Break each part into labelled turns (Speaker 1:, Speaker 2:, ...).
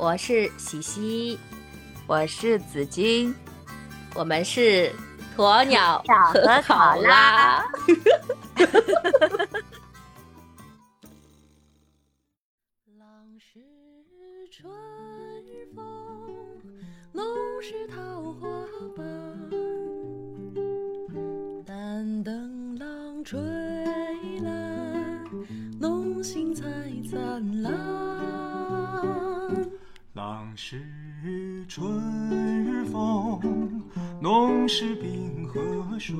Speaker 1: 我是喜西，
Speaker 2: 我是紫金，
Speaker 1: 我们是鸵鸟
Speaker 2: 和考拉。
Speaker 3: 浪是春风，弄是桃花瓣，但等浪吹来，弄醒彩灿烂。
Speaker 4: 浪是春日风，弄是冰河水，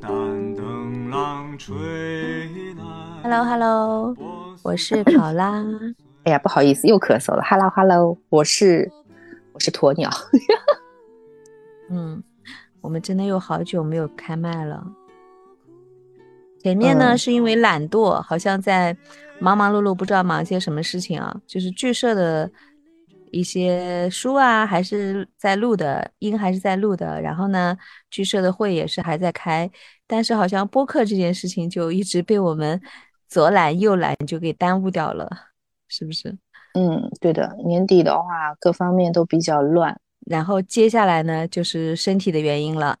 Speaker 4: 但等浪吹来。
Speaker 2: Hello Hello，我是考拉。
Speaker 5: 哎呀，不好意思，又咳嗽了。Hello Hello，我是我是鸵鸟。
Speaker 2: 嗯，我们真的有好久没有开麦了。前面呢、
Speaker 5: 嗯
Speaker 2: 是因为懒惰，好像在忙忙碌碌，不知道忙些什么事情啊。就是剧社的一些书啊，还是在录的，音还是在录的。然后呢，剧社的会也是还在开，但是好像播客这件事情就一直被我们左懒右懒就给耽误掉了，是不是？
Speaker 5: 嗯，对的，年底的话，各方面都比较乱。
Speaker 2: 然后接下来呢，就是身体的原因了。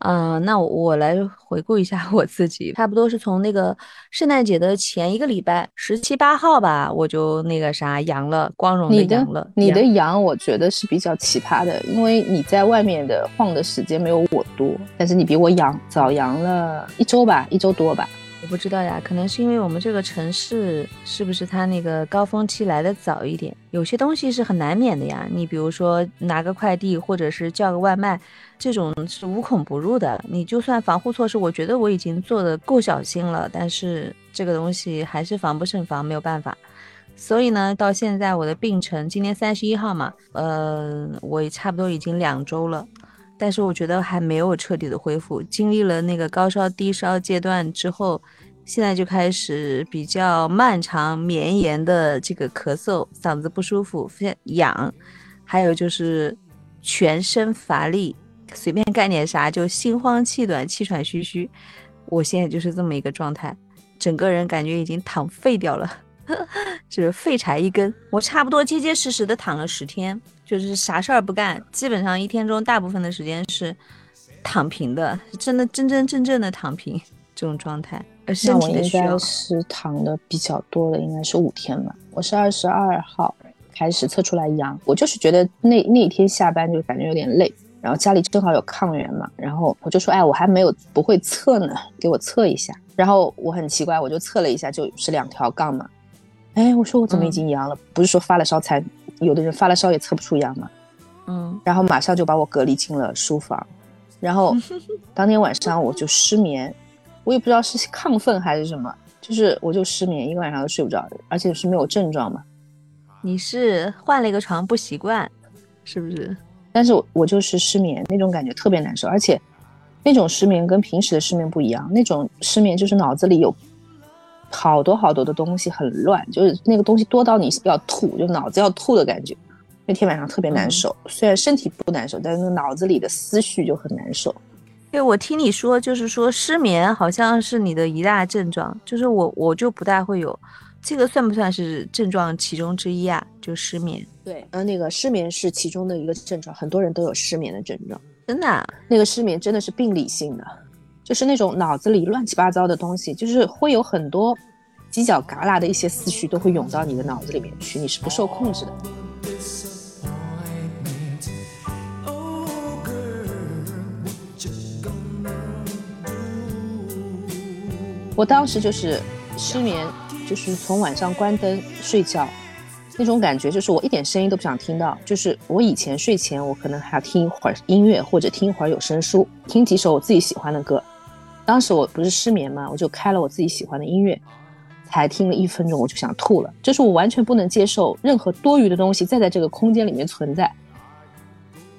Speaker 2: 嗯、那我我来回顾一下我自己，差不多是从那个圣诞节的前一个礼拜，十七八号吧，我就那个啥阳了，光荣
Speaker 5: 的
Speaker 2: 阳了。
Speaker 5: 你的
Speaker 2: 阳
Speaker 5: 阳，我觉得是比较奇葩的，因为你在外面的晃的时间没有我多，但是你比我阳早阳了一周吧，一周多吧。
Speaker 2: 不知道呀，可能是因为我们这个城市是不是它那个高峰期来的早一点？有些东西是很难免的呀。你比如说拿个快递，或者是叫个外卖，这种是无孔不入的。你就算防护措施，我觉得我已经做的够小心了，但是这个东西还是防不胜防，没有办法。所以呢，到现在我的病程，今天三十一号嘛，呃，我差不多已经两周了。但是我觉得还没有彻底的恢复，经历了那个高烧低烧阶段之后，现在就开始比较漫长绵延的这个咳嗽，嗓子不舒服，非痒，还有就是全身乏力，随便干点啥就心慌气短、气喘吁吁。我现在就是这么一个状态，整个人感觉已经躺废掉了。就是废柴一根，我差不多结结实实的躺了十天，就是啥事儿不干，基本上一天中大部分的时间是躺平的，真的真真正正的躺平这种状态，
Speaker 5: 那
Speaker 2: 身
Speaker 5: 我应该。是躺的比较多的，应该是五天吧。我是二十二号开始测出来阳，我就是觉得那那一天下班就感觉有点累，然后家里正好有抗原嘛，然后我就说，哎，我还没有不会测呢，给我测一下。然后我很奇怪，我就测了一下，就是两条杠嘛。哎，我说我怎么已
Speaker 2: 嗯
Speaker 5: 经阳了？不是说发了烧才，有的人发了烧也测不出阳嘛。
Speaker 2: 嗯，
Speaker 5: 然后马上就把我隔离进了书房，然后 当天晚上我就失眠，我也不知道是亢奋还是什么，就是我就失眠，一个晚上都睡不着，而且是没有症状嘛。
Speaker 2: 你是换了一个床不习惯，是不是？
Speaker 5: 但是我我就是失眠，那种感觉特别难受，而且那种失眠跟平时的失眠不一样，那种失眠就是脑子里有好多好多的东西很乱，就是那个东西多到你要吐，就脑子要吐的感觉。那天晚上特别难受，虽然身体不难受，但是那个脑子里的思绪就很难受。
Speaker 2: 对，我听你说，就是说失眠好像是你的一大症状，就是我我就不大会有，这个算不算是症状其中之一啊？就失眠，
Speaker 6: 对，呃，那个失眠是其中的一个症状，很多人都有失眠的症状。
Speaker 2: 真的啊、
Speaker 6: 那个失眠真的是病理性的，
Speaker 5: 就是那种脑子里乱七八糟的东西，就是会有很多犄角旮旯的一些思绪都会涌到你的脑子里面去，你是不受控制的。我当时就是失眠，就是从晚上关灯睡觉，那种感觉就是我一点声音都不想听到。就是我以前睡前我可能还要听一会儿音乐或者听一会儿有声书，听几首我自己喜欢的歌。当时我不是失眠嘛，我就开了我自己喜欢的音乐，才听了一分钟我就想吐了，就是我完全不能接受任何多余的东西再在这个空间里面存在。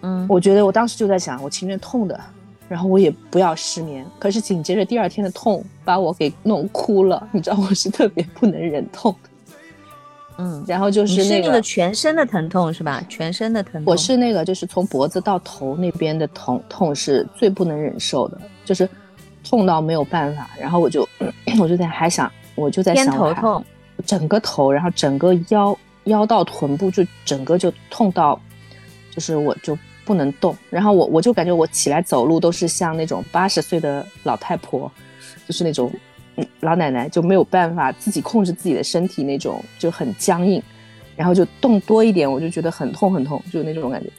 Speaker 2: 嗯，
Speaker 5: 我觉得我当时就在想，我情愿痛的，然后我也不要失眠。可是紧接着第二天的痛把我给弄哭了，你知道我是特别不能忍痛。
Speaker 2: 嗯，
Speaker 5: 然后就是那个
Speaker 2: 是那个全身的疼痛是吧？全身的疼痛。
Speaker 5: 我是那个就是从脖子到头那边的疼痛是最不能忍受的，就是痛到没有办法。然后我就 我就在还想，我就在
Speaker 2: 偏
Speaker 5: 想
Speaker 2: 头痛，
Speaker 5: 整个头，然后整个腰腰到臀部就整个就痛到，就是我就不能动，然后我我就感觉我起来走路都是像那种八十岁的老太婆，就是那种嗯老奶奶就没有办法自己控制自己的身体那种就很僵硬，然后就动多一点我就觉得很痛很痛，就那种感觉。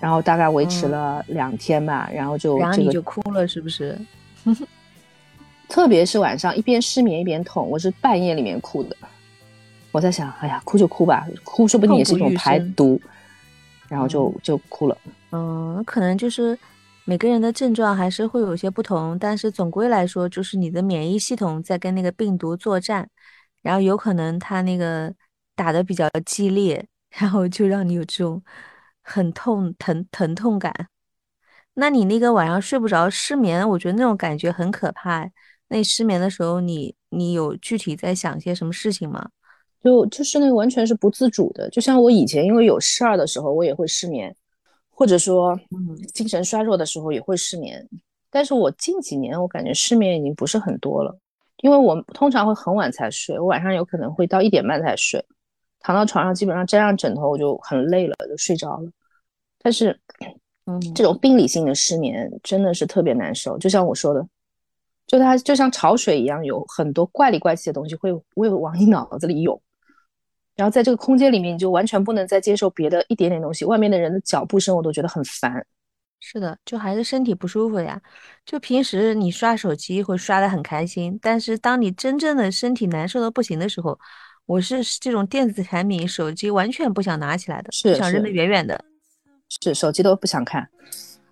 Speaker 5: 然后大概维持了两天吧，然后就
Speaker 2: 然后
Speaker 5: 这个
Speaker 2: 你就哭了是不是？
Speaker 5: 特别是晚上一边失眠一边痛，我是半夜里面哭的。我在想，哎呀，哭就哭吧，哭说不定也是一种排毒，然后就就哭了。
Speaker 2: 嗯，可能就是每个人的症状还是会有些不同，但是总归来说，就是你的免疫系统在跟那个病毒作战，然后有可能它那个打的比较激烈，然后就让你有这种很痛疼疼痛感。那你那个晚上睡不着失眠，我觉得那种感觉很可怕。那你失眠的时候，你你有具体在想些什么事情吗？
Speaker 5: 就就是那个完全是不自主的，就像我以前因为有事儿的时候，我也会失眠，或者说
Speaker 2: 嗯。
Speaker 5: 精神衰弱的时候也会失眠。但是我近几年我感觉失眠已经不是很多了，因为我通常会很晚才睡，我晚上有可能会到一点半才睡，躺到床上基本上沾上枕头我就很累了，就睡着了。但是
Speaker 2: 嗯，
Speaker 5: 这种病理性的失眠真的是特别难受，就像我说的，就它就像潮水一样，有很多怪里怪气的东西会会往你脑子里涌，然后在这个空间里面，你就完全不能再接受别的一点点东西，外面的人的脚步声我都觉得很烦。
Speaker 2: 是的，就还是身体不舒服呀。就平时你刷手机会刷得很开心，但是当你真正的身体难受的不行的时候，我是这种电子产品、手机完全不想拿起来的，
Speaker 5: 是
Speaker 2: 想扔
Speaker 5: 是
Speaker 2: 得远远的。
Speaker 5: 是手机都不想看，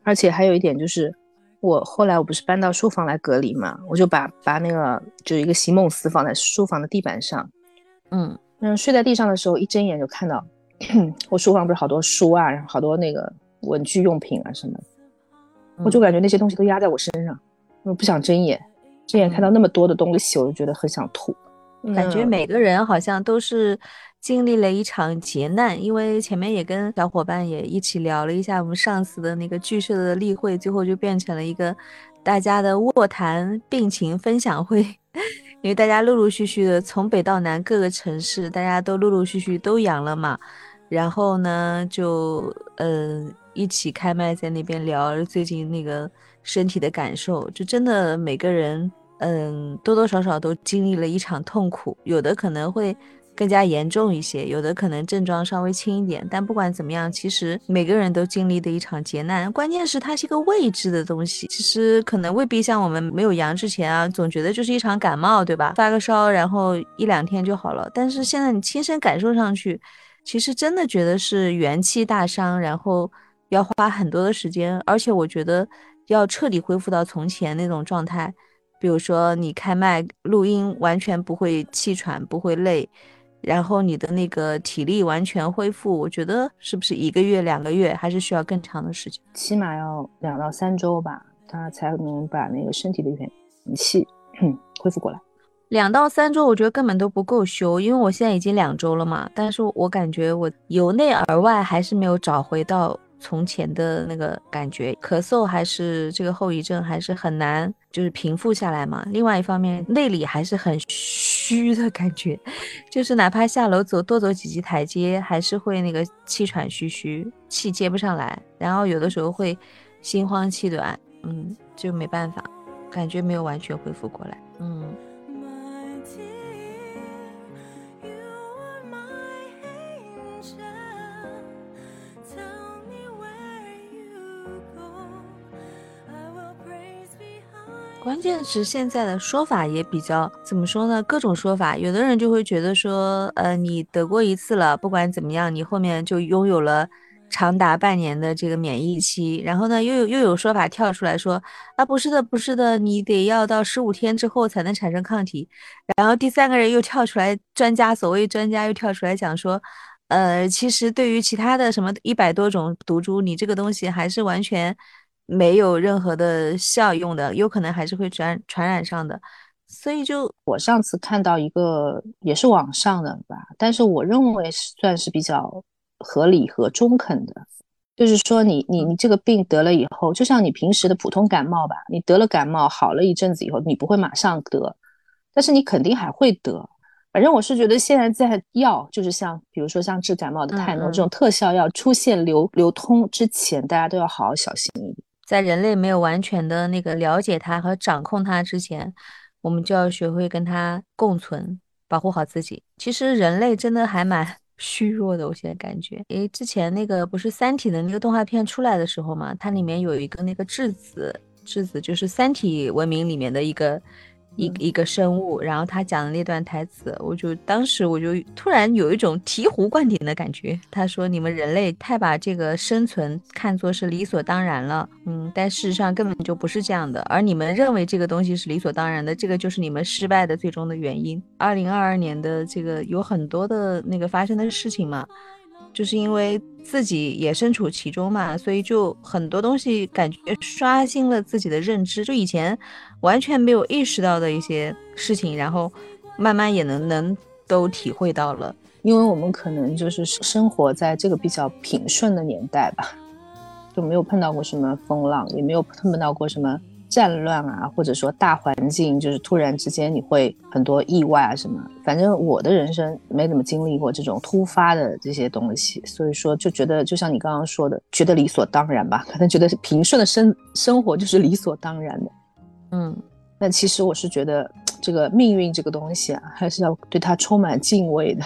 Speaker 5: 而且还有一点就是，我后来我不是搬到书房来隔离嘛，我就把把那个就一个席梦思放在书房的地板上，
Speaker 2: 嗯
Speaker 5: 嗯，睡在地上的时候一睁眼就看到 我书房不是好多书啊，然后好多那个文具用品啊什么的，我就感觉那些东西都压在我身上，我不想睁眼，睁眼看到那么多的东西，我就觉得很想吐，
Speaker 2: 感觉。
Speaker 5: 嗯
Speaker 2: 每个人好像都是经历了一场劫难，因为前面也跟小伙伴也一起聊了一下我们上次的那个剧社的例会，最后就变成了一个大家的卧谈病情分享会，因为大家陆陆续续的从北到南各个城市，大家都陆陆续续都阳了嘛，然后呢就嗯、呃一起开麦在那边聊最近那个身体的感受，就真的每个人。嗯，多多少少都经历了一场痛苦，有的可能会更加严重一些，有的可能症状稍微轻一点。但不管怎么样，其实每个人都经历的一场劫难。关键是它是一个未知的东西，其实可能未必像我们没有阳之前啊，总觉得就是一场感冒，对吧？发个烧，然后一两天就好了。但是现在你亲身感受上去，其实真的觉得是元气大伤，然后要花很多的时间，而且我觉得要彻底恢复到从前那种状态。比如说你开麦录音完全不会气喘，不会累，然后你的那个体力完全恢复，我觉得是不是一个月、两个月，还是需要更长的时间？
Speaker 5: 起码要两到三周吧，他才能把那个身体的元气恢复过来。
Speaker 2: 两到三周，我觉得根本都不够休，因为我现在已经两周了嘛，但是我感觉我由内而外还是没有找回到从前的那个感觉，咳嗽还是这个后遗症还是很难，就是平复下来嘛。另外一方面，内里还是很虚的感觉，就是哪怕下楼走多走几级台阶，还是会那个气喘吁吁，气接不上来，然后有的时候会心慌气短，嗯，就没办法，感觉没有完全恢复过来，嗯。关键是现在的说法也比较怎么说呢？各种说法，有的人就会觉得说，呃，你得过一次了，不管怎么样，你后面就拥有了长达半年的这个免疫期。然后呢，又有又有说法跳出来说，啊，不是的，不是的，你得要到十五天之后才能产生抗体。然后第三个人又跳出来，专家所谓专家又跳出来讲说，呃，其实对于其他的什么一百多种毒株，你这个东西还是完全没有任何的效用的，有可能还是会传传染上的。所以就
Speaker 5: 我上次看到一个也是网上的吧，但是我认为是算是比较合理和中肯的，就是说你你你这个病得了以后，就像你平时的普通感冒吧，你得了感冒好了一阵子以后，你不会马上得，但是你肯定还会得。反正我是觉得现在在药，就是像比如说像治感冒的泰诺、
Speaker 2: 嗯嗯
Speaker 5: 这种特效药出现流流通之前，大家都要好好小心一点。
Speaker 2: 在人类没有完全的那个了解它和掌控它之前，我们就要学会跟它共存，保护好自己。其实人类真的还蛮 虚弱的，我现在感觉。诶，之前那个不是《三体》的那个动画片出来的时候嘛，它里面有一个那个质子，质子就是《三体》文明里面的一个。一
Speaker 5: 嗯
Speaker 2: 一个生物，然后他讲的那段台词，我就当时我就突然有一种醍醐灌顶的感觉。他说：“你们人类太把这个生存看作是理所当然了，嗯，但事实上根本就不是这样的。而你们认为这个东西是理所当然的，这个就是你们失败的最终的原因。”二零二二年的这个有很多的那个发生的事情嘛，就是因为自己也身处其中嘛，所以就很多东西感觉刷新了自己的认知，就以前完全没有意识到的一些事情，然后慢慢也能能都体会到了。
Speaker 5: 因为我们可能就是生活在这个比较平顺的年代吧，就没有碰到过什么风浪，也没有碰到过什么战乱啊，或者说大环境就是突然之间你会很多意外啊什么。反正我的人生没怎么经历过这种突发的这些东西，所以说就觉得就像你刚刚说的，觉得理所当然吧，可能觉得平顺的生 生活就是理所当然的。
Speaker 2: 嗯，
Speaker 5: 但其实我是觉得这个命运这个东西啊，还是要对它充满敬畏的。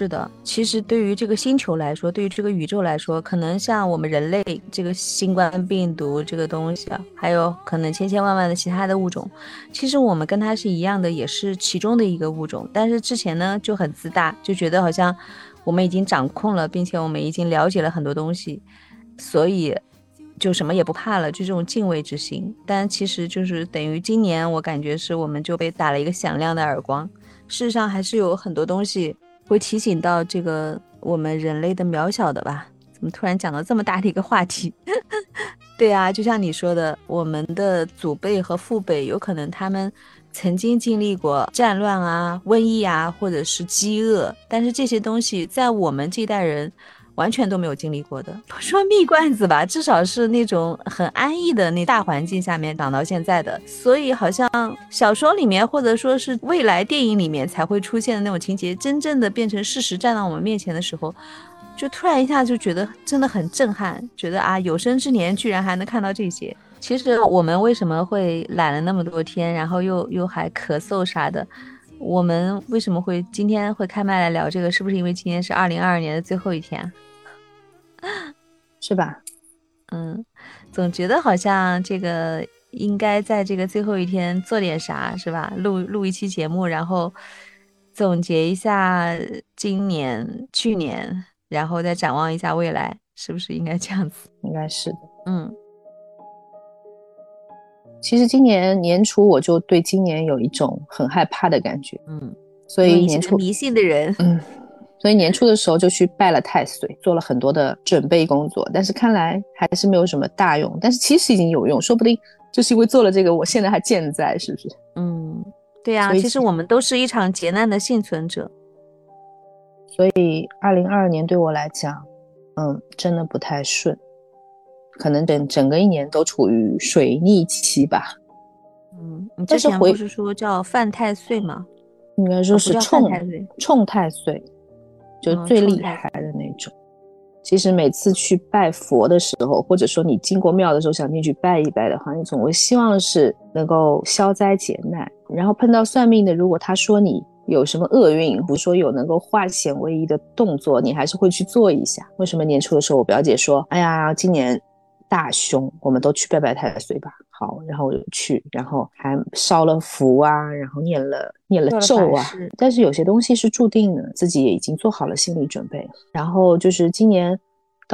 Speaker 2: 是的，其实对于这个星球来说，对于这个宇宙来说，可能像我们人类这个新冠病毒这个东西还，有可能千千万万的其他的物种，其实我们跟它是一样的，也是其中的一个物种。但是之前呢就很自大，就觉得好像我们已经掌控了，并且我们已经了解了很多东西，所以就什么也不怕了，就这种敬畏之心。但其实就是等于今年，我感觉是我们就被打了一个响亮的耳光。事实上，还是有很多东西会提醒到这个我们人类的渺小的吧？怎么突然讲到这么大的一个话题？对啊，就像你说的，我们的祖辈和父辈有可能他们曾经经历过战乱啊、瘟疫啊，或者是饥饿，但是这些东西在我们这一代人完全都没有经历过的。不说蜜罐子吧，至少是那种很安逸的那大环境下面長到现在的，所以好像小说里面或者说是未来电影里面才会出现的那种情节，真正的变成事实站到我们面前的时候，就突然一下就觉得真的很震撼，觉得啊，有生之年居然还能看到这些。其实我们为什么会懒了那么多天，然后又又还咳嗽啥的？我们为什么会今天会开麦来聊这个？是不是因为今天是二零二二年的最后一天？
Speaker 5: 是吧？
Speaker 2: 嗯，总觉得好像这个应该在这个最后一天做点啥，是吧？录录一期节目，然后总结一下今年、去年，然后再展望一下未来，是不是应该这样子？
Speaker 5: 应该是的。
Speaker 2: 嗯
Speaker 5: 其实今年年初我就对今年有一种很害怕的感觉，
Speaker 2: 嗯，
Speaker 5: 所以年初
Speaker 2: 迷信的人，
Speaker 5: 嗯，所以年初的时候就去拜了太岁，做了很多的准备工作，但是看来还是没有什么大用，但是其实已经有用，说不定就是因为做了这个，我现在还健在，是不是？
Speaker 2: 嗯，对呀、其实我们都是一场劫难的幸存者。
Speaker 5: 所以二零二二年对我来讲，嗯，真的不太顺，可能整整个一年都处于水逆期吧，
Speaker 2: 嗯，你之
Speaker 5: 但是回
Speaker 2: 前不是说叫犯太岁吗？
Speaker 5: 应该说是
Speaker 2: 哦不叫犯
Speaker 5: 沖
Speaker 2: 太岁，
Speaker 5: 冲太歲，就
Speaker 2: 嗯
Speaker 5: 最厉害的那种。其实每次去拜佛的时候，或者说你经过庙的时候想进去拜一拜的话，你总会希望是能够消灾解难。然后碰到算命的，如果他说你有什么厄运，或者說有能够化险为夷的动作，你还是会去做一下。为什么年初的时候，我表姐说：“哎呀，今年大凶，我们都去拜拜太岁吧。”好，然后我就去，然后还烧了符啊，然后念了念了咒啊。但是有些东西是注定的，自己也已经做好了心理准备。然后就是今年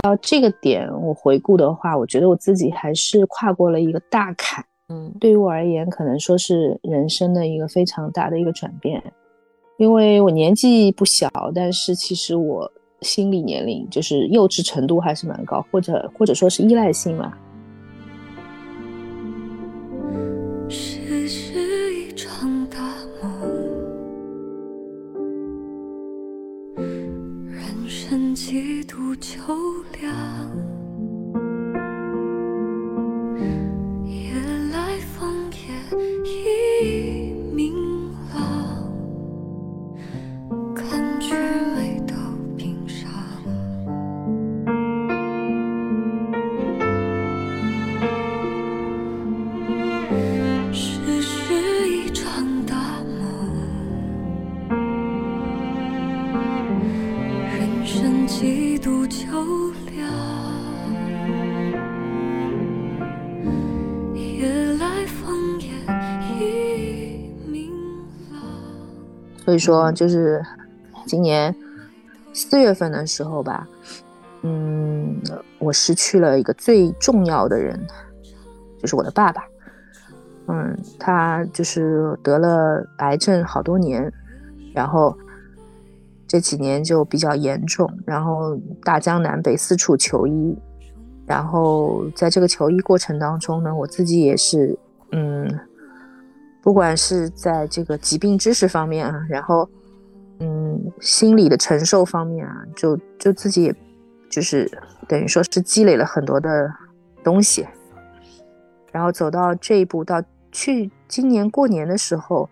Speaker 5: 到这个点，我回顾的话，我觉得我自己还是跨过了一个大坎。
Speaker 2: 嗯
Speaker 5: 对于我而言，可能说是人生的一个非常大的一个转变。因为我年纪不小，但是其实我心理年龄就是幼稚程度还是蛮高，或者或者说是依赖性嘛。
Speaker 3: 几度秋凉，几度秋凉，夜来风也已明朗。
Speaker 5: 所以说，就是今年四月份的时候吧，嗯，我失去了一个最重要的人，就是我的爸爸。嗯，他就是得了癌症好多年，然后这几年就比较严重，然后大江南北四处求医，然后在这个求医过程当中呢，我自己也是，嗯，不管是在这个疾病知识方面啊，然后嗯，心理的承受方面啊，就就自己也就是等于说是积累了很多的东西，然后走到这一步，到去今年过年的时候，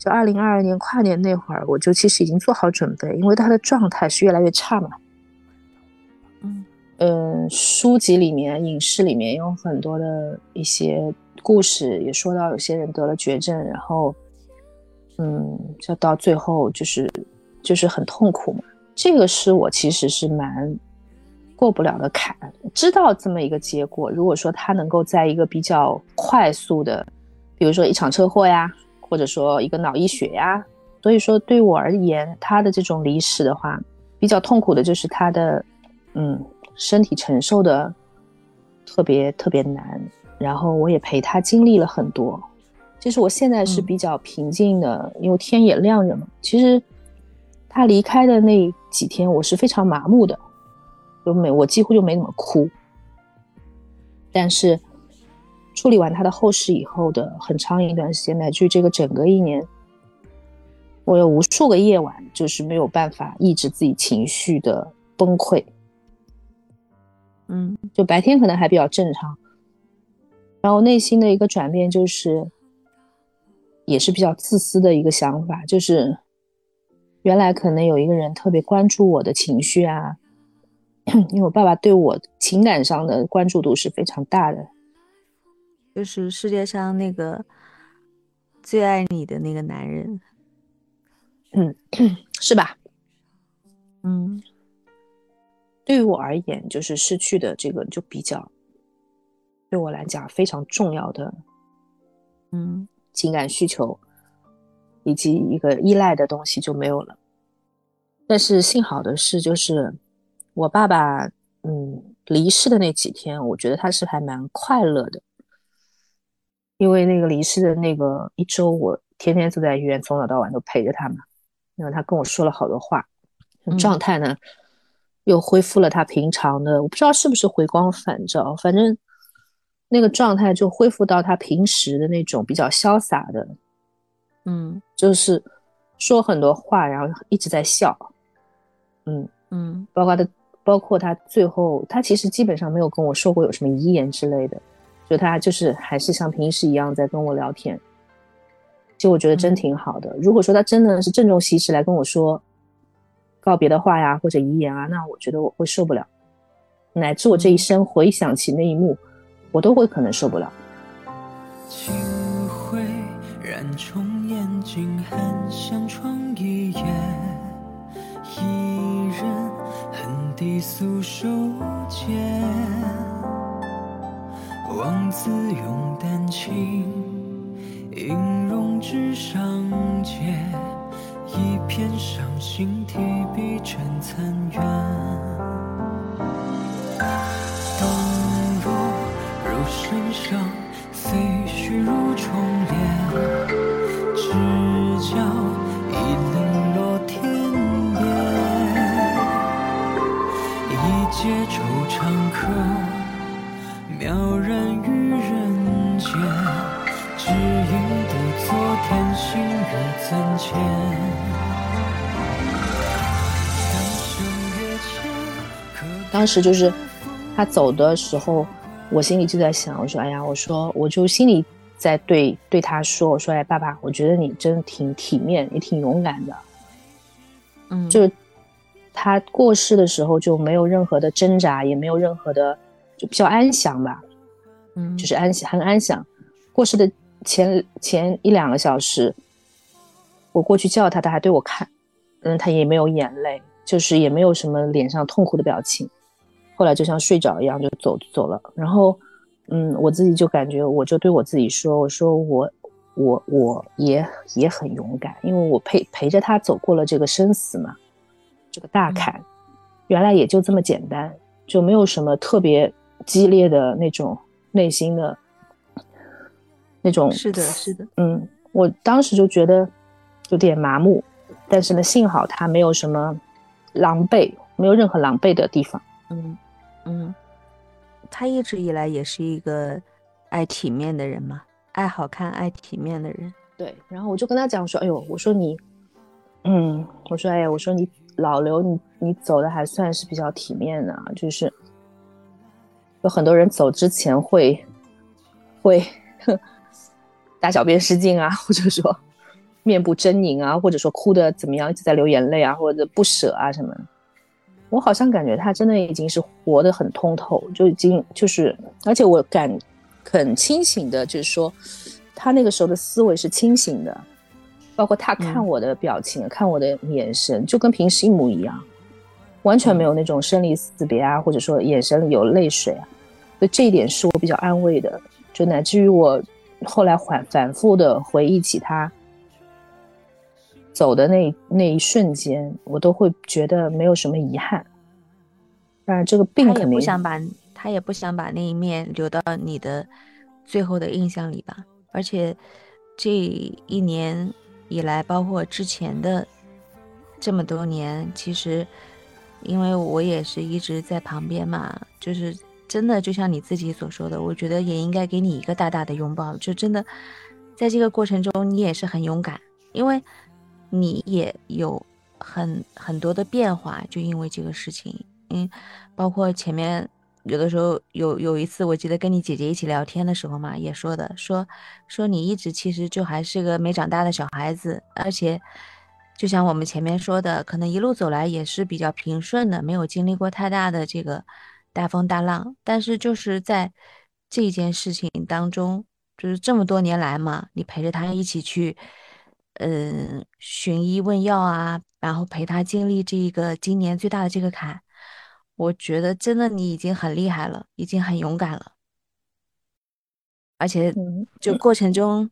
Speaker 5: 就二零二二年跨年那会儿，我就其实已经做好准备，因为他的状态是越来越差嘛。
Speaker 2: 嗯
Speaker 5: 嗯，书籍里面、影视里面有很多的一些故事，也说到有些人得了绝症，然后，嗯，就到最后就是就是很痛苦嘛。这个是我其实是蛮过不了的坎，知道这么一个结果。如果说他能够在一个比较快速的，比如说一场车祸呀，或者说一个脑溢血呀，所以说对我而言，他的这种离世的话，比较痛苦的就是他的，嗯，身体承受的特别特别难。然后我也陪他经历了很多，其实我现在是
Speaker 2: 嗯
Speaker 5: 比较平静的，因为天也亮着嘛。其实他离开的那几天，我是非常麻木的，就没我几乎就没怎么哭。但是处理完他的后事以后的很长一段时间，乃至于这个整个一年，我有无数个夜晚就是没有办法抑制自己情绪的崩溃。
Speaker 2: 嗯
Speaker 5: 就白天可能还比较正常，然后内心的一个转变就是，也是比较自私的一个想法，就是原来可能有一个人特别关注我的情绪啊，因为我爸爸对我情感上的关注度是非常大的，
Speaker 2: 就是世界上那个最爱你的那个男人。
Speaker 5: 嗯是吧？
Speaker 2: 嗯
Speaker 5: 对于我而言，就是失去的这个就比较，对我来讲非常重要的
Speaker 2: 嗯
Speaker 5: 情感需求以及一个依赖的东西就没有了。但是幸好的是，就是我爸爸嗯离世的那几天，我觉得他是还蛮快乐的，因为那个离世的那个一周，我天天都在医院，从早到晚都陪着他嘛。然后他跟我说了好多话，
Speaker 2: 嗯
Speaker 5: 状态呢又恢复了他平常的，我不知道是不是回光返照，反正那个状态就恢复到他平时的那种比较潇洒的，
Speaker 2: 嗯。
Speaker 5: 就是说很多话，然后一直在笑，嗯，
Speaker 2: 嗯。
Speaker 5: 包括他，包括他最后，他其实基本上没有跟我说过有什么遗言之类的，就他就是还是像平时一样在跟我聊天。其实我觉得真挺好的。如果说他真的是郑重其事来跟我说告别的话呀，或者遗言啊，那我觉得我会受不了，乃至我这一生回想起那一幕，我都会可能受不了。
Speaker 4: 清辉染重眼睛，寒香窗一夜，一人横笛素手间，望自咏丹青，音容纸上结，一片伤心提笔成残垣。灯若如深伤，飞絮如重帘，只教一零落天边。一介惆怅客，渺然于人间，只因独坐天心日怎见？三生月前。
Speaker 5: 当时就是他走的时候，我心里就在想，我说，哎呀，我说，我就心里在对对他说，我说，哎，爸爸，我觉得你真的挺体面，也挺勇敢的。
Speaker 2: 嗯，
Speaker 5: 就是他过世的时候就没有任何的挣扎，也没有任何的，就比较安详吧，
Speaker 2: 嗯，
Speaker 5: 就是安详，很安详。过世的前前一两个小时，我过去叫他，他还对我看，嗯，他也没有眼泪，就是也没有什么脸上痛苦的表情。后来就像睡着一样就走走了。然后，嗯，我自己就感觉，我就对我自己说，我说我我我也也很勇敢，因为我陪陪着他走过了这个生死嘛，这个大坎，原来也就这么简单，就没有什么特别激烈的那种内心的。那种
Speaker 2: 是的，是的，
Speaker 5: 嗯，我当时就觉得有点麻木，但是呢，幸好他没有什么狼狈，没有任何狼狈的地方。
Speaker 2: 嗯嗯，他一直以来也是一个爱体面的人嘛，爱好看、爱体面的人。
Speaker 5: 对，然后我就跟他讲说：“哎呦，我说你，嗯，我说哎呀，我说你老刘，你你走的还算是比较体面的，就是有很多人走之前会会。”大小便失禁啊，或者说面部狰狞啊，或者说哭的怎么样，一直在流眼泪啊，或者不舍啊什么。我好像感觉他真的已经是活得很通透，就已经就是，而且我感很清醒的，就是说他那个时候的思维是清醒的，包括他看我的表情、看我的眼神，就跟平时一模一样，完全没有那种生离死别啊，或者说眼神里有泪水啊。所以这一点是我比较安慰的，就乃至于我。后来反反复的回忆起他走的那那一瞬间，我都会觉得没有什么遗憾。当然，这个病肯定
Speaker 2: 不想把他也不想把那一面留到你的最后的印象里吧。而且这一年以来，包括之前的这么多年，其实因为我也是一直在旁边嘛，就是。真的就像你自己所说的，我觉得也应该给你一个大大的拥抱。就真的，在这个过程中，你也是很勇敢，因为你也有很很多的变化，就因为这个事情。嗯，包括前面有的时候有有一次，我记得跟你姐姐一起聊天的时候嘛，也说的，说说你一直其实就还是个没长大的小孩子，而且就像我们前面说的，可能一路走来也是比较平顺的，没有经历过太大的这个。大风大浪，但是就是在这件事情当中，就是这么多年来嘛，你陪着他一起去，嗯，寻医问药啊，然后陪他经历这个今年最大的这个坎，我觉得真的你已经很厉害了，已经很勇敢了，而且就过程中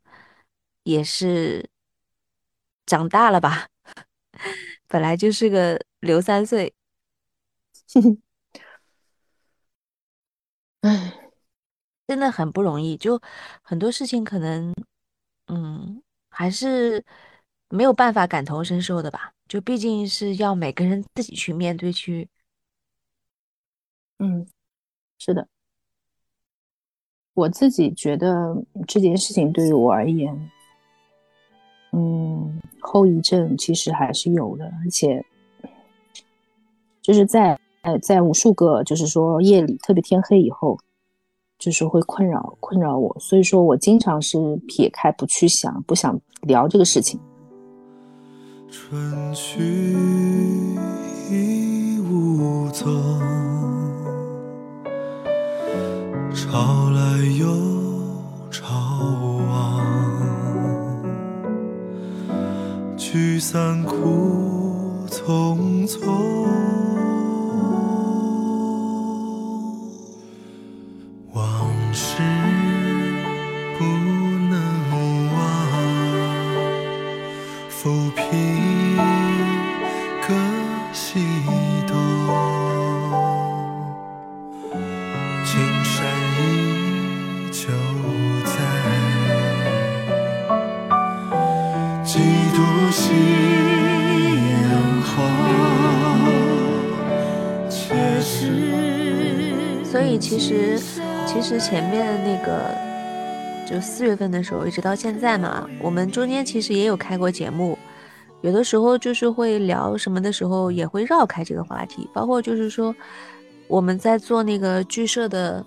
Speaker 2: 也是长大了吧，本来就是个刘三岁。
Speaker 5: 唉，
Speaker 2: 真的很不容易，就很多事情可能，嗯，还是没有办法感同身受的吧。就毕竟是要每个人自己去面对去，
Speaker 5: 嗯，是的，我自己觉得这件事情对于我而言，嗯，后遗症其实还是有的，而且就是在。呃，在无数个就是说夜里，特别天黑以后，就是会困扰困扰我，所以说我经常是撇开不去想，不想聊这个事情。
Speaker 4: 春去已无踪，潮来又聚散苦匆匆。
Speaker 2: 前面那个，就四月份的时候，一直到现在嘛，我们中间其实也有开过节目，有的时候就是会聊什么的时候，也会绕开这个话题，包括就是说，我们在做那个剧社的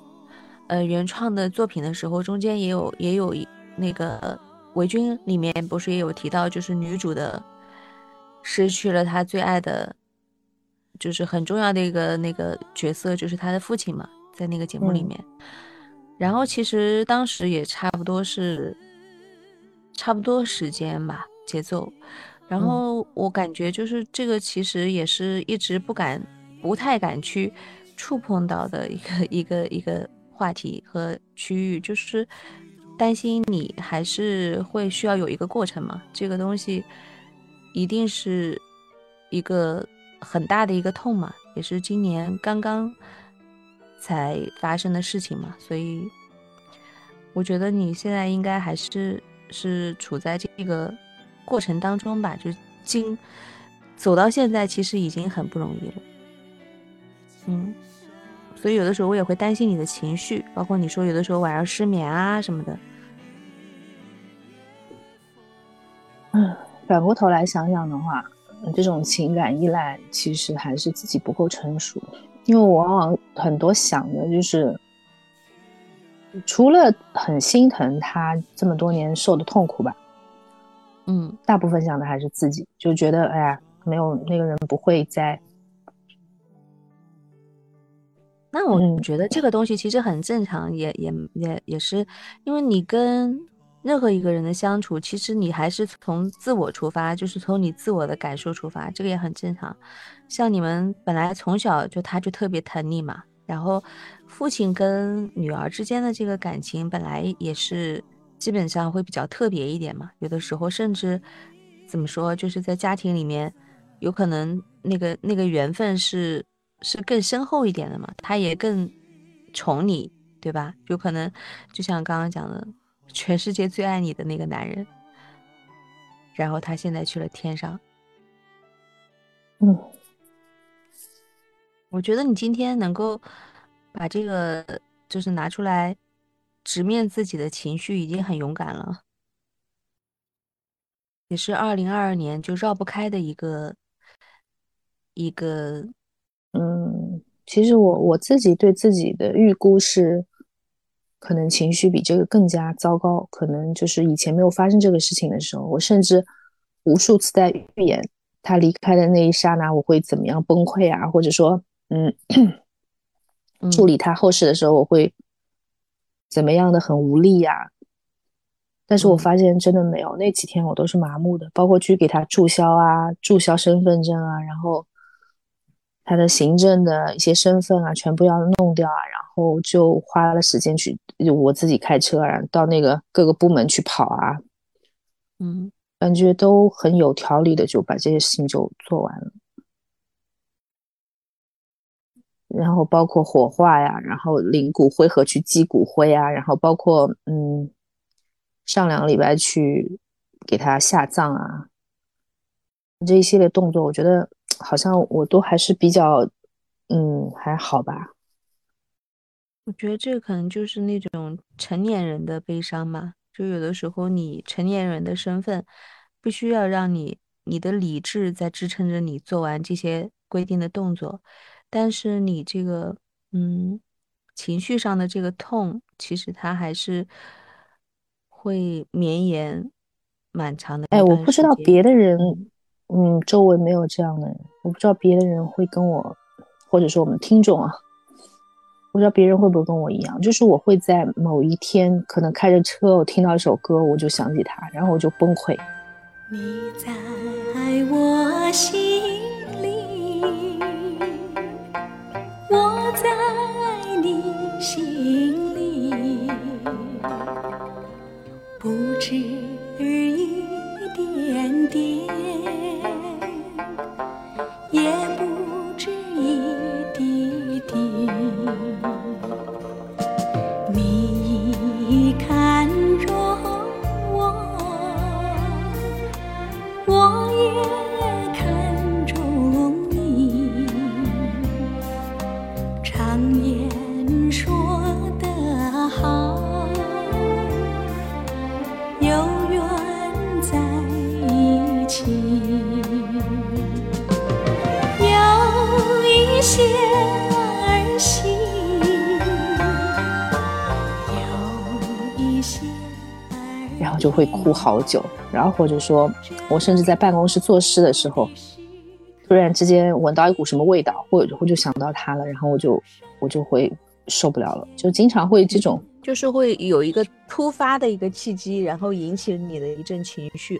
Speaker 2: 呃原创的作品的时候，中间也有也有那个维军里面不是也有提到，就是女主的失去了她最爱的，就是很重要的一个那个角色，就是她的父亲嘛，在那个节目里
Speaker 5: 嗯
Speaker 2: 面。然后其实当时也差不多是差不多时间吧，节奏。然
Speaker 5: 嗯
Speaker 2: 后我感觉就是这个其实也是一直不敢、不太敢去触碰到的一个一个一个话题和区域，就是担心你还是会需要有一个过程嘛。这个东西一定是一个很大的一个痛嘛，也是今年刚刚才发生的事情嘛，所以我觉得你现在应该还是是处在这个过程当中吧，就经走到现在，其实已经很不容易了。嗯，所以有的时候我也会担心你的情绪，包括你说有的时候晚上失眠啊什么的。
Speaker 5: 嗯，反过头来想想的话，这种情感依赖其实还是自己不够成熟，因为我往往很多想的就是，除了很心疼他这么多年受的痛苦吧，
Speaker 2: 嗯。
Speaker 5: 大部分想的还是自己，就觉得哎呀，没有那个人不会再，
Speaker 2: 那我
Speaker 5: 嗯。
Speaker 2: 觉得这个东西其实很正常，也也也也是因为你跟任何一个人的相处，其实你还是从自我出发，就是从你自我的感受出发，这个也很正常。像你们本来从小就他就特别疼你嘛，然后父亲跟女儿之间的这个感情本来也是基本上会比较特别一点嘛，有的时候甚至怎么说，就是在家庭里面有可能那个那个缘分是是更深厚一点的嘛，他也更宠你，对吧？有可能就像刚刚讲的，全世界最爱你的那个男人，然后他现在去了天上。
Speaker 5: 嗯，
Speaker 2: 我觉得你今天能够把这个就是拿出来直面自己的情绪，已经很勇敢了，也是二零二二年就绕不开的一个一个
Speaker 5: 嗯，其实我我自己对自己的预估是，可能情绪比这个更加糟糕。可能就是以前没有发生这个事情的时候，我甚至无数次在预演他离开的那一刹那，我会怎么样崩溃啊，或者说，嗯，处理他后事的时候，我会怎么样的很无力呀、但是我
Speaker 2: 嗯
Speaker 5: 发现真的没有，那几天我都是麻木的，包括去给他注销啊、注销身份证啊，然后他的行政的一些身份啊，全部要弄掉啊，然后就花了时间去，就我自己开车啊，到那个各个部门去跑啊，
Speaker 2: 嗯
Speaker 5: 感觉都很有条理的就把这些事情就做完了。然后包括火化呀，然后领骨灰盒去寄骨灰啊，然后包括嗯，上两个礼拜去给他下葬啊，这一系列动作，我觉得好像我都还是比较嗯还好吧。
Speaker 2: 我觉得这个可能就是那种成年人的悲伤嘛，就有的时候你成年人的身份，必须要让你你的理智在支撑着你做完这些规定的动作，但是你这个嗯情绪上的这个痛，其实它还是会绵延蛮长的一
Speaker 5: 哎，我不知道别的人，
Speaker 2: 嗯，
Speaker 5: 周围没有这样的人，我不知道别的人会跟我，或者说我们听众啊，不知道别人会不会跟我一样，就是我会在某一天可能开着车，我听到一首歌，我就想起他，然后我就崩溃。
Speaker 3: 你在我心里，我在你心里，不止一点点，
Speaker 5: 就会哭好久。然后或者说我甚至在办公室做事的时候，突然之间闻到一股什么味道，或者我就想到他了，然后我就我就会受不了了，就经常会这种。
Speaker 2: 就是会有一个突发的一个契机，然后引起你的一阵情绪。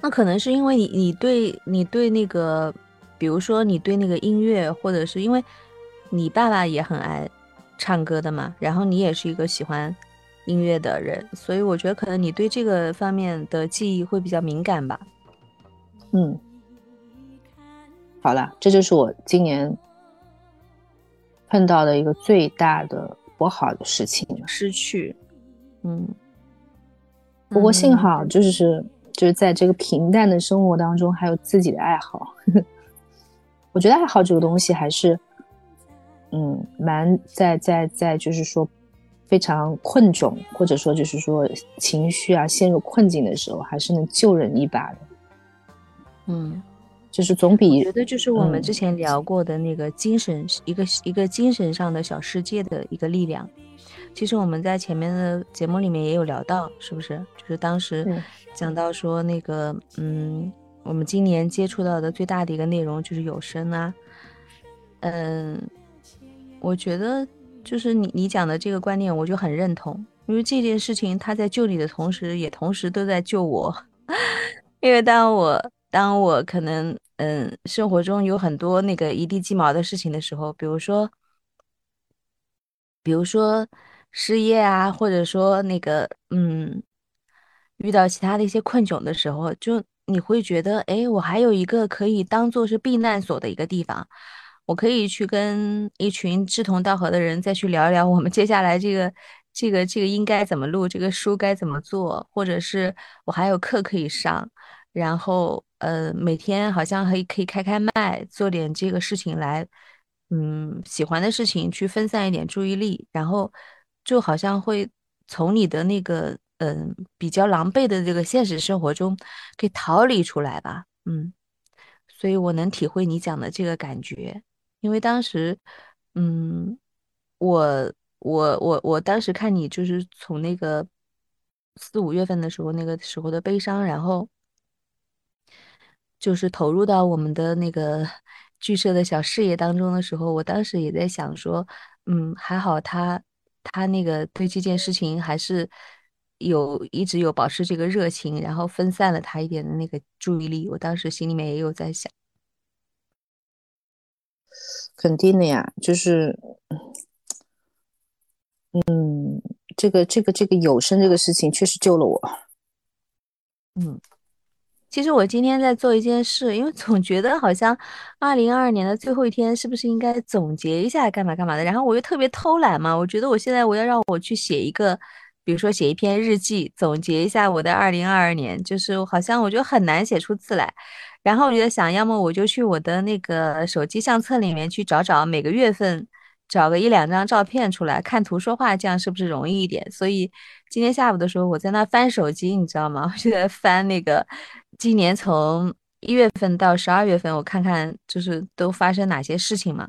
Speaker 2: 那可能是因为你你对你对那个，比如说你对那个音乐，或者是因为你爸爸也很爱唱歌的嘛，然后你也是一个喜欢音乐的人，所以我觉得可能你对这个方面的记忆会比较敏感吧。
Speaker 5: 嗯，好了，这就是我今年碰到的一个最大的。不好的事情
Speaker 2: 失去，嗯，
Speaker 5: 不过幸好就是就是在这个平淡的生活当中，还有自己的爱好。我觉得爱好这个东西还是，嗯，蛮在在在，就是说非常困窘，或者说就是说情绪啊陷入困境的时候，还是能救人一把的。
Speaker 2: 嗯。
Speaker 5: 就是总比我
Speaker 2: 觉得就是我们之前聊过的那个精神一个一个精神上的小世界的一个力量。其实我们在前面的节目里面也有聊到，是不是？就是当时讲到说那个，嗯，我们今年接触到的最大的一个内容就是有声啊。嗯，我觉得就是你你讲的这个观念，我就很认同，因为这件事情他在救你的同时，也同时都在救我。因为当我当我可能。嗯，生活中有很多那个一地鸡毛的事情的时候，比如说，比如说失业啊，或者说那个嗯，遇到其他的一些困窘的时候，就你会觉得，哎，我还有一个可以当做是避难所的一个地方，我可以去跟一群志同道合的人再去聊一聊，我们接下来这个这个这个应该怎么录，这个书该怎么做，或者是我还有课可以上。然后，呃，每天好像可以可以开开麦，做点这个事情来，嗯，喜欢的事情去分散一点注意力，然后就好像会从你的那个，嗯，比较狼狈的这个现实生活中给逃离出来吧，嗯，所以我能体会你讲的这个感觉，因为当时，嗯，我我我我当时看你就是从那个四五月份的时候那个时候的悲伤，然后。就是投入到我们的那个剧社的小事业当中的时候，我当时也在想说，嗯，还好他他那个对这件事情还是有一直有保持这个热情，然后分散了他一点的那个注意力。我当时心里面也有在想，
Speaker 5: 肯定的呀，就是，嗯，这个这个这个有声这个事情确实救了我，
Speaker 2: 嗯。其实我今天在做一件事，因为总觉得好像二零二二年的最后一天是不是应该总结一下干嘛干嘛的？然后我又特别偷懒嘛，我觉得我现在我要让我去写一个，比如说写一篇日记，总结一下我的二零二二年，就是好像我就很难写出字来。然后我就在想，要么我就去我的那个手机相册里面去找找每个月份。找个一两张照片出来，看图说话，这样是不是容易一点？所以今天下午的时候，我在那翻手机，你知道吗？我就在翻那个今年从一月份到十二月份，我看看就是都发生哪些事情嘛。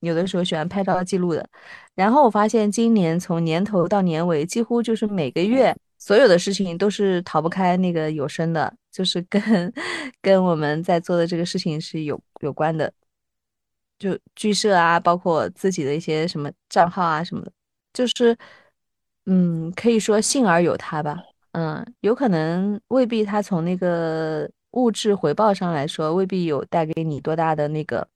Speaker 2: 有的时候喜欢拍照记录的，然后我发现今年从年头到年尾，几乎就是每个月所有的事情都是逃不开那个有声的，就是跟 跟我们在做的这个事情是有有关的。就剧社啊，包括自己的一些什么账号啊什么的，就是，嗯，可以说幸而有他吧，嗯，有可能未必他从那个物质回报上来说，未必有带给你多大的那个。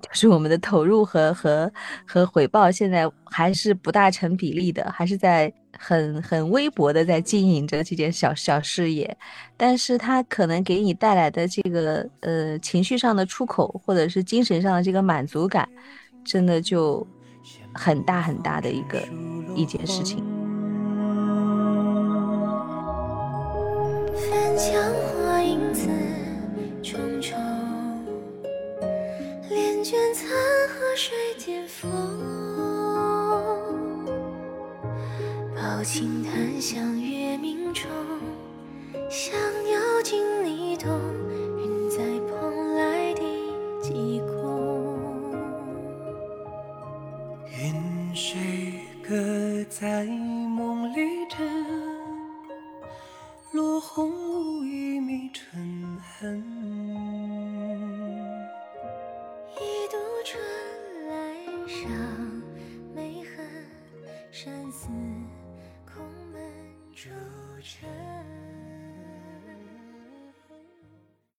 Speaker 2: 就是我们的投入和和和回报，现在还是不大成比例的，还是在很很微薄的在经营着这件小小事业，但是它可能给你带来的这个呃情绪上的出口，或者是精神上的这个满足感，真的就很大很大的一个一件事情。水巅峰，抱琴弹响月明中，想要进你洞，人在蓬莱第几宫。
Speaker 4: 愿谁歌在